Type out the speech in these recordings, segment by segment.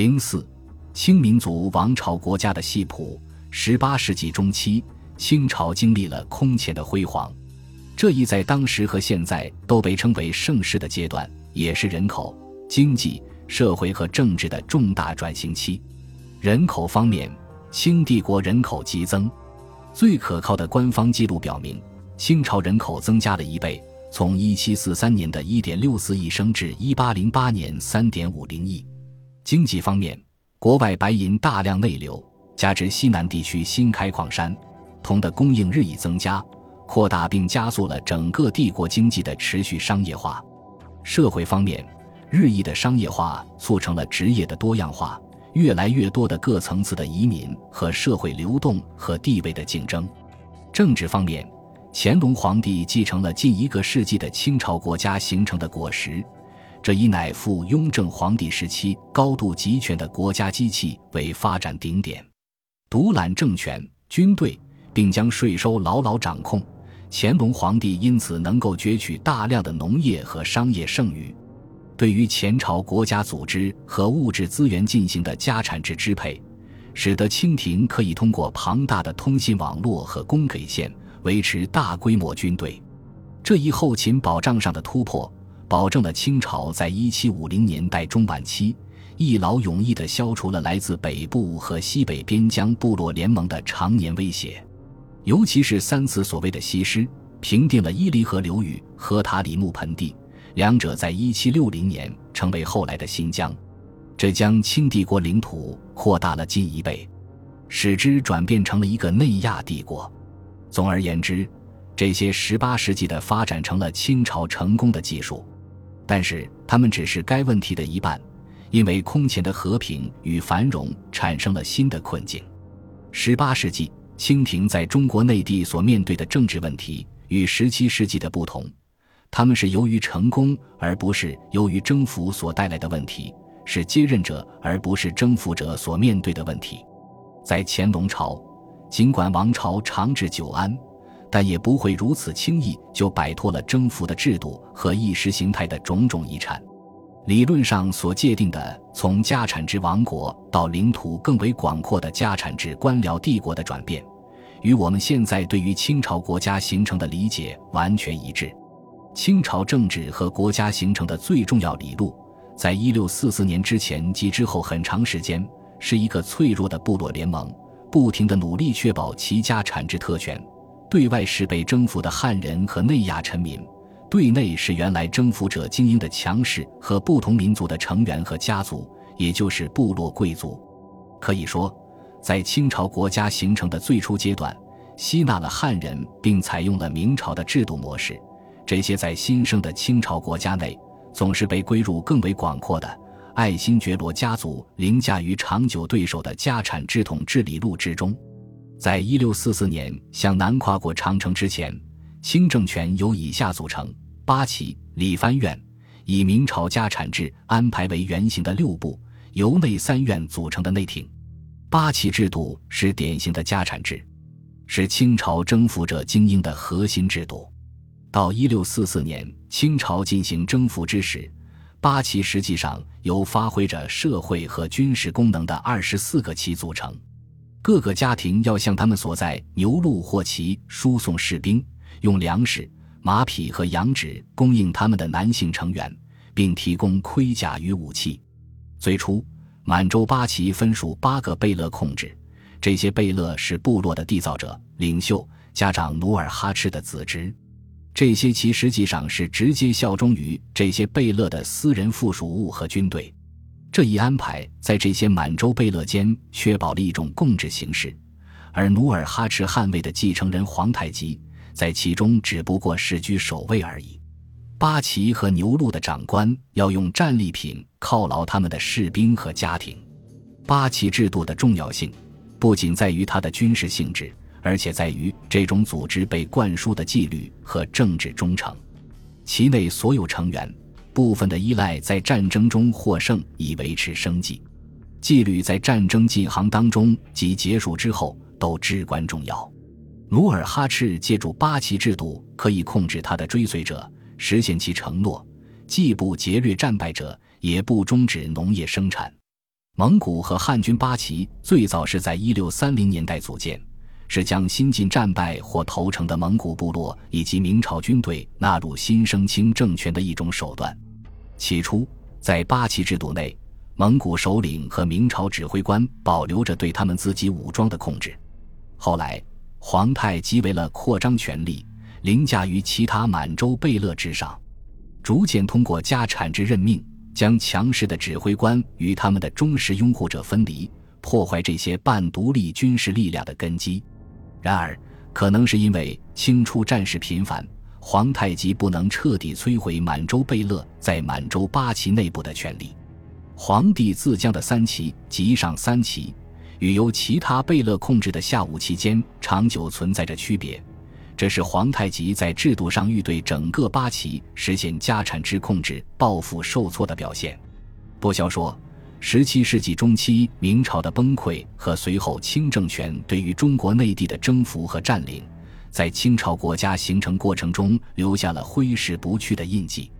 零四，清民族王朝国家的系谱。十八世纪中期，清朝经历了空前的辉煌，这一在当时和现在都被称为盛世的阶段，也是人口、经济、社会和政治的重大转型期。人口方面，清帝国人口激增，最可靠的官方记录表明，清朝人口增加了一倍，从一七四三年的一点六四亿升至一八零八年三点五零亿。经济方面，国外白银大量内流。加之西南地区新开矿山，铜的供应日益增加，扩大并加速了整个帝国经济的持续商业化。社会方面，日益的商业化促成了职业的多样化，越来越多的各层次的移民和社会流动和地位的竞争。政治方面，乾隆皇帝继承了近一个世纪的清朝国家形成的果实，这一乃赴雍正皇帝时期高度集权的国家机器为发展顶点。独揽政权、军队，并将税收牢牢掌控，乾隆皇帝因此能够攫取大量的农业和商业剩余。对于前朝国家组织和物质资源进行的家产制支配，使得清廷可以通过庞大的通信网络和供给线维持大规模军队。这一后勤保障上的突破，保证了清朝在一七五零年代中晚期。一劳永逸地消除了来自北部和西北边疆部落联盟的常年威胁，尤其是三次所谓的西施，平定了伊犁河流域和塔里木盆地，两者在一七六零年成为后来的新疆，这将清帝国领土扩大了近一倍，使之转变成了一个内亚帝国。总而言之，这些十八世纪的发展成了清朝成功的技术，但是他们只是该问题的一半。因为空前的和平与繁荣产生了新的困境。十八世纪，清廷在中国内地所面对的政治问题与十七世纪的不同，他们是由于成功而不是由于征服所带来的问题，是接任者而不是征服者所面对的问题。在乾隆朝，尽管王朝长治久安，但也不会如此轻易就摆脱了征服的制度和意识形态的种种遗产。理论上所界定的从家产制王国到领土更为广阔的家产制官僚帝国的转变，与我们现在对于清朝国家形成的理解完全一致。清朝政治和国家形成的最重要理路，在一六四四年之前及之后很长时间，是一个脆弱的部落联盟，不停地努力确保其家产制特权，对外是被征服的汉人和内亚臣民。对内是原来征服者精英的强势和不同民族的成员和家族，也就是部落贵族。可以说，在清朝国家形成的最初阶段，吸纳了汉人，并采用了明朝的制度模式。这些在新生的清朝国家内，总是被归入更为广阔的爱新觉罗家族凌驾于长久对手的家产制统治理路之中。在一六四四年向南跨过长城之前。清政权由以下组成：八旗、理藩院，以明朝家产制安排为原型的六部，由内三院组成的内廷。八旗制度是典型的家产制，是清朝征服者精英的核心制度。到一六四四年，清朝进行征服之时，八旗实际上由发挥着社会和军事功能的二十四个旗组成，各个家庭要向他们所在牛鹿或骑输送士兵。用粮食、马匹和羊脂供应他们的男性成员，并提供盔甲与武器。最初，满洲八旗分属八个贝勒控制，这些贝勒是部落的缔造者、领袖、加上努尔哈赤的子侄。这些旗实际上是直接效忠于这些贝勒的私人附属物和军队。这一安排在这些满洲贝勒间确保了一种共治形式，而努尔哈赤汗位的继承人皇太极。在其中只不过是居首位而已。八旗和牛鹿的长官要用战利品犒劳他们的士兵和家庭。八旗制度的重要性不仅在于它的军事性质，而且在于这种组织被灌输的纪律和政治忠诚。其内所有成员部分的依赖在战争中获胜以维持生计。纪律在战争进行当中及结束之后都至关重要。努尔哈赤借助八旗制度，可以控制他的追随者，实现其承诺，既不劫掠战败者，也不终止农业生产。蒙古和汉军八旗最早是在一六三零年代组建，是将新近战败或投诚的蒙古部落以及明朝军队纳入新生清政权的一种手段。起初，在八旗制度内，蒙古首领和明朝指挥官保留着对他们自己武装的控制。后来，皇太极为了扩张权力，凌驾于其他满洲贝勒之上，逐渐通过家产制任命。将强势的指挥官与他们的忠实拥护者分离，破坏这些半独立军事力量的根基。然而，可能是因为清初战事频繁，皇太极不能彻底摧毁满洲贝勒在满洲八旗内部的权力。皇帝自将的三旗及上三旗，与由其他贝勒控制的下五旗间长久存在着区别。这是皇太极在制度上欲对整个八旗实现家产制控制抱负受挫的表现。不消说，十七世纪中期明朝的崩溃和随后清政权对于中国内地的征服和占领，在清朝国家形成过程中留下了挥之不去的印记。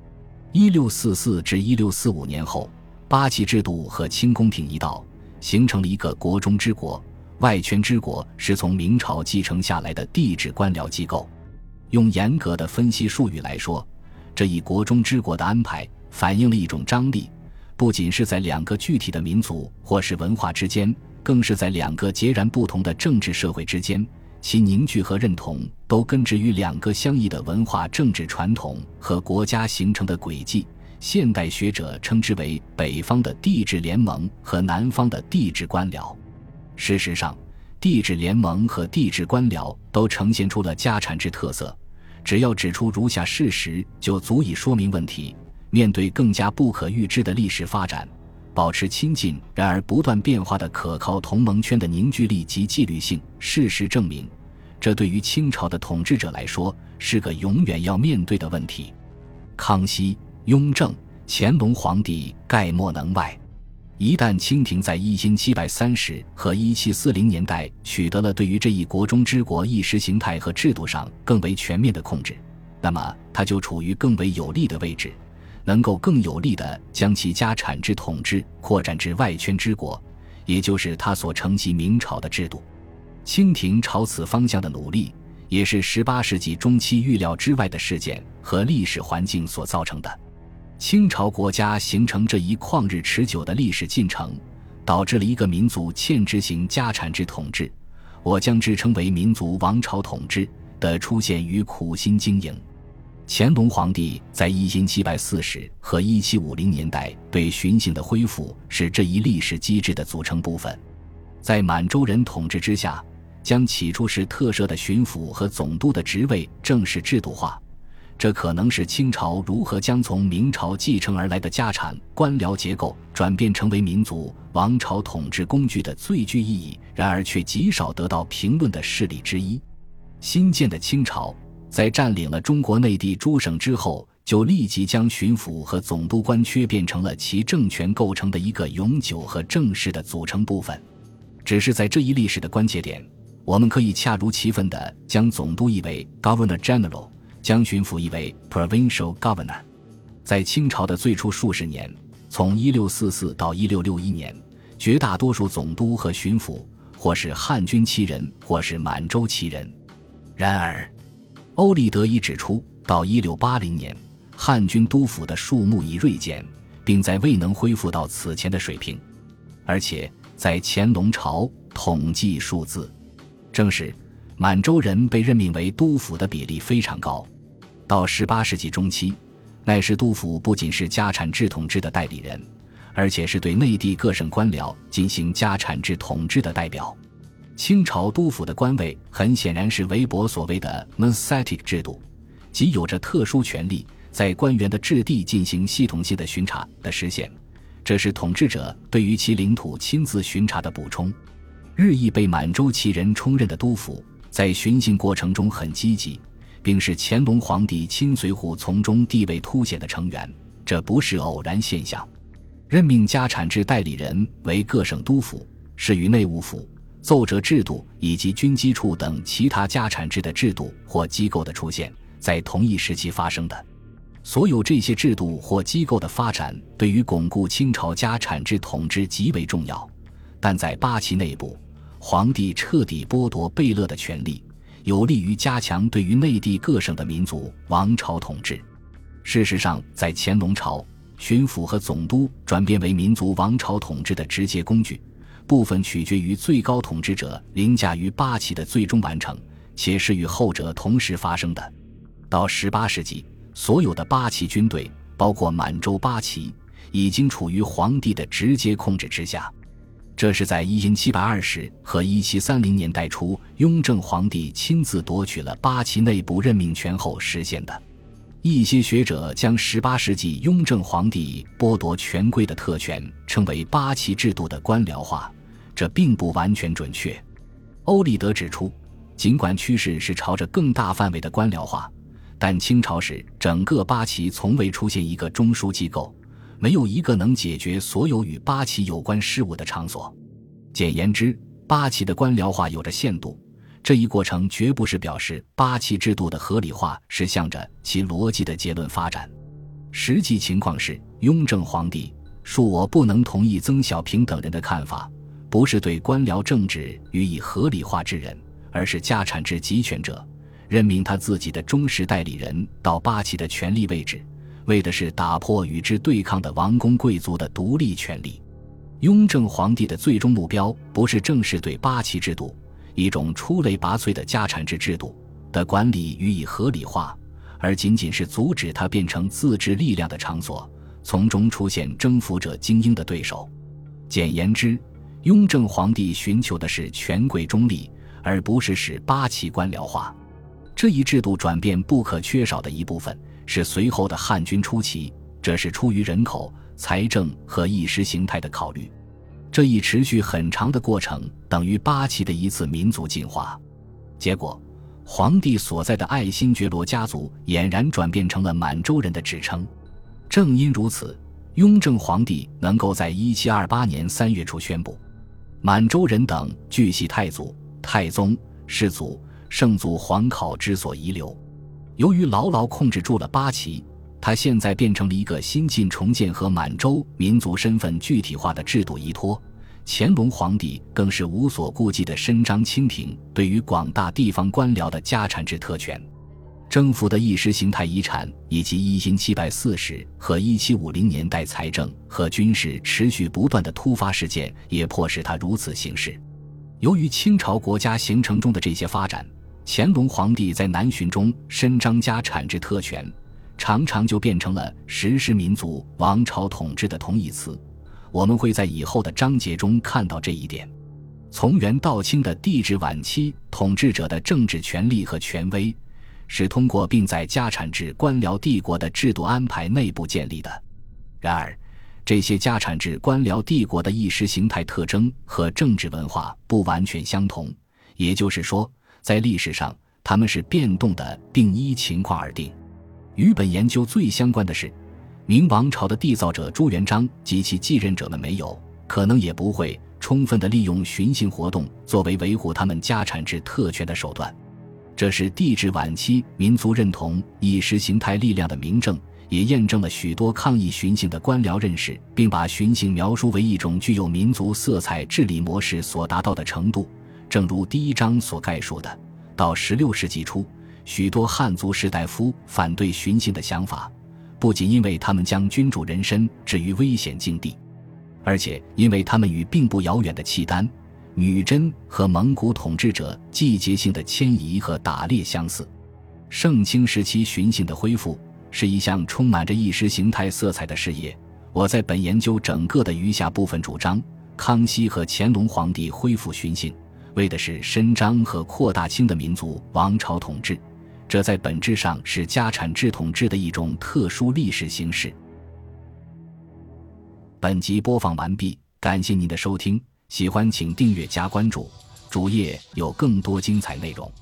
一六四四至一六四五年后，八旗制度和清宫廷一道，形成了一个国中之国。外权之国是从明朝继承下来的帝制官僚机构。用严格的分析术语来说，这一国中之国的安排反映了一种张力，不仅是在两个具体的民族或是文化之间，更是在两个截然不同的政治社会之间。其凝聚和认同都根植于两个相异的文化政治传统和国家形成的轨迹。现代学者称之为北方的地质联盟和南方的地质官僚。事实上，地质联盟和地质官僚都呈现出了家产制特色。只要指出如下事实，就足以说明问题。面对更加不可预知的历史发展，保持亲近然而不断变化的可靠同盟圈的凝聚力及纪律性。事实证明，这对于清朝的统治者来说是个永远要面对的问题。康熙、雍正、乾隆皇帝概莫能外。一旦清廷在一千七百三十和一七四零年代取得了对于这一国中之国意识形态和制度上更为全面的控制，那么他就处于更为有利的位置，能够更有力地将其家产制统治扩展至外圈之国，也就是他所承袭明朝的制度。清廷朝此方向的努力，也是十八世纪中期预料之外的事件和历史环境所造成的。清朝国家形成这一旷日持久的历史进程，导致了一个民族欠执行家产制统治，我将之称为民族王朝统治的出现与苦心经营。乾隆皇帝在一千七百四十和一七五零年代对巡幸的恢复，是这一历史机制的组成部分。在满洲人统治之下，将起初是特设的巡抚和总督的职位正式制度化。这可能是清朝如何将从明朝继承而来的家产官僚结构转变成为民族王朝统治工具的最具意义，然而却极少得到评论的事例之一。新建的清朝在占领了中国内地诸省之后，就立即将巡抚和总督官缺变成了其政权构成的一个永久和正式的组成部分。只是在这一历史的关节点，我们可以恰如其分地将总督译为 Governor General。将巡抚译为 provincial governor。在清朝的最初数十年，从1644到1661年，绝大多数总督和巡抚或是汉军旗人，或是满洲旗人。然而，欧立德已指出，到1680年，汉军督府的数目已锐减，并在未能恢复到此前的水平。而且，在乾隆朝统计数字，正是。满洲人被任命为督府的比例非常高，到十八世纪中期，奈氏督府不仅是家产制统治的代理人，而且是对内地各省官僚进行家产制统治的代表。清朝督府的官位很显然是韦伯所谓的 Monastic 制度，即有着特殊权利，在官员的质地进行系统性的巡查的实现。这是统治者对于其领土亲自巡查的补充。日益被满洲旗人充任的督府。在巡幸过程中很积极，并是乾隆皇帝亲随扈从中地位凸显的成员，这不是偶然现象。任命家产制代理人为各省督府，是与内务府、奏折制度以及军机处等其他家产制的制度或机构的出现在同一时期发生的。所有这些制度或机构的发展，对于巩固清朝家产制统治极为重要。但在八旗内部，皇帝彻底剥夺贝勒的权利，有利于加强对于内地各省的民族王朝统治。事实上，在乾隆朝，巡抚和总督转变为民族王朝统治的直接工具，部分取决于最高统治者凌驾于八旗的最终完成，且是与后者同时发生的。到十八世纪，所有的八旗军队，包括满洲八旗，已经处于皇帝的直接控制之下。这是在一七二十和一七三零年代初，雍正皇帝亲自夺取了八旗内部任命权后实现的。一些学者将十八世纪雍正皇帝剥夺权贵的特权称为八旗制度的官僚化，这并不完全准确。欧立德指出，尽管趋势是朝着更大范围的官僚化，但清朝时整个八旗从未出现一个中枢机构。没有一个能解决所有与八旗有关事务的场所。简言之，八旗的官僚化有着限度。这一过程绝不是表示八旗制度的合理化是向着其逻辑的结论发展。实际情况是，雍正皇帝恕我不能同意曾小平等人的看法，不是对官僚政治予以合理化之人，而是家产制集权者任命他自己的忠实代理人到八旗的权力位置。为的是打破与之对抗的王公贵族的独立权利。雍正皇帝的最终目标不是正式对八旗制度一种出类拔萃的家产制制度的管理予以合理化，而仅仅是阻止它变成自治力量的场所，从中出现征服者精英的对手。简言之，雍正皇帝寻求的是权贵中立，而不是使八旗官僚化。这一制度转变不可缺少的一部分。是随后的汉军初期，这是出于人口、财政和意识形态的考虑。这一持续很长的过程等于八旗的一次民族进化。结果，皇帝所在的爱新觉罗家族俨然转变成了满洲人的指称。正因如此，雍正皇帝能够在一七二八年三月初宣布，满洲人等俱系太祖、太宗、世祖、圣祖皇考之所遗留。由于牢牢控制住了八旗，他现在变成了一个新晋重建和满洲民族身份具体化的制度依托。乾隆皇帝更是无所顾忌地伸张清廷对于广大地方官僚的家产制特权，征服的意识形态遗产，以及一七七百四十和一七五零年代财政和军事持续不断的突发事件，也迫使他如此行事。由于清朝国家形成中的这些发展。乾隆皇帝在南巡中伸张家产之特权，常常就变成了实施民族王朝统治的同义词。我们会在以后的章节中看到这一点。从元到清的帝制晚期统治者的政治权力和权威，是通过并在家产制官僚帝国的制度安排内部建立的。然而，这些家产制官僚帝国的意识形态特征和政治文化不完全相同，也就是说。在历史上，他们是变动的，并依情况而定。与本研究最相关的是，明王朝的缔造者朱元璋及其继任者们没有，可能也不会充分的利用巡幸活动作为维护他们家产制特权的手段。这是帝制晚期民族认同意识形态力量的明证，也验证了许多抗议巡行的官僚认识，并把巡行描述为一种具有民族色彩治理模式所达到的程度。正如第一章所概述的，到十六世纪初，许多汉族士大夫反对巡行的想法，不仅因为他们将君主人身置于危险境地，而且因为他们与并不遥远的契丹、女真和蒙古统治者季节性的迁移和打猎相似。盛清时期巡幸的恢复是一项充满着意识形态色彩的事业。我在本研究整个的余下部分主张，康熙和乾隆皇帝恢复巡幸。为的是伸张和扩大清的民族王朝统治，这在本质上是家产制统治的一种特殊历史形式。本集播放完毕，感谢您的收听，喜欢请订阅加关注，主页有更多精彩内容。